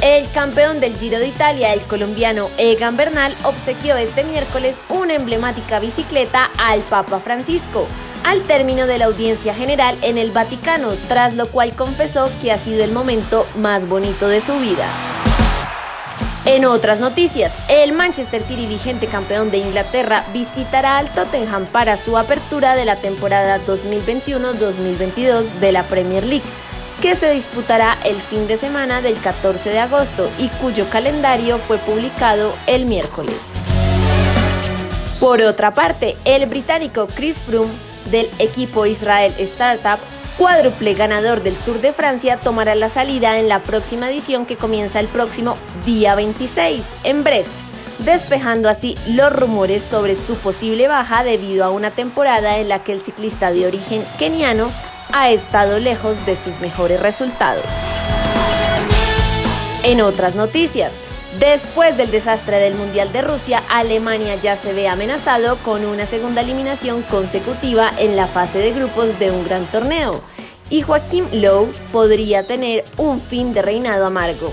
El campeón del Giro de Italia, el colombiano Egan Bernal, obsequió este miércoles una emblemática bicicleta al Papa Francisco, al término de la audiencia general en el Vaticano, tras lo cual confesó que ha sido el momento más bonito de su vida. En otras noticias, el Manchester City, vigente campeón de Inglaterra, visitará al Tottenham para su apertura de la temporada 2021-2022 de la Premier League, que se disputará el fin de semana del 14 de agosto y cuyo calendario fue publicado el miércoles. Por otra parte, el británico Chris Froome del equipo Israel Startup cuádruple ganador del Tour de Francia tomará la salida en la próxima edición que comienza el próximo día 26 en Brest, despejando así los rumores sobre su posible baja debido a una temporada en la que el ciclista de origen keniano ha estado lejos de sus mejores resultados. En otras noticias, Después del desastre del Mundial de Rusia, Alemania ya se ve amenazado con una segunda eliminación consecutiva en la fase de grupos de un gran torneo, y Joaquim Lowe podría tener un fin de reinado amargo.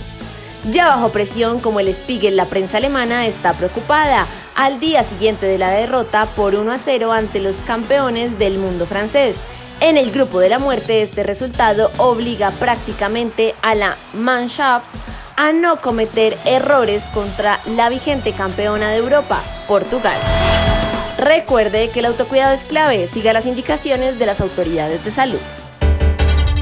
Ya bajo presión como el Spiegel, la prensa alemana está preocupada al día siguiente de la derrota por 1 a 0 ante los campeones del mundo francés. En el grupo de la muerte este resultado obliga prácticamente a la Mannschaft a no cometer errores contra la vigente campeona de Europa, Portugal. Recuerde que el autocuidado es clave, siga las indicaciones de las autoridades de salud.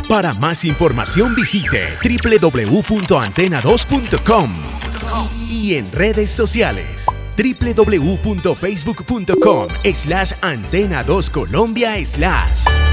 Para más información visite www.antena2.com y en redes sociales www.facebook.com slash antena 2 Colombia slash.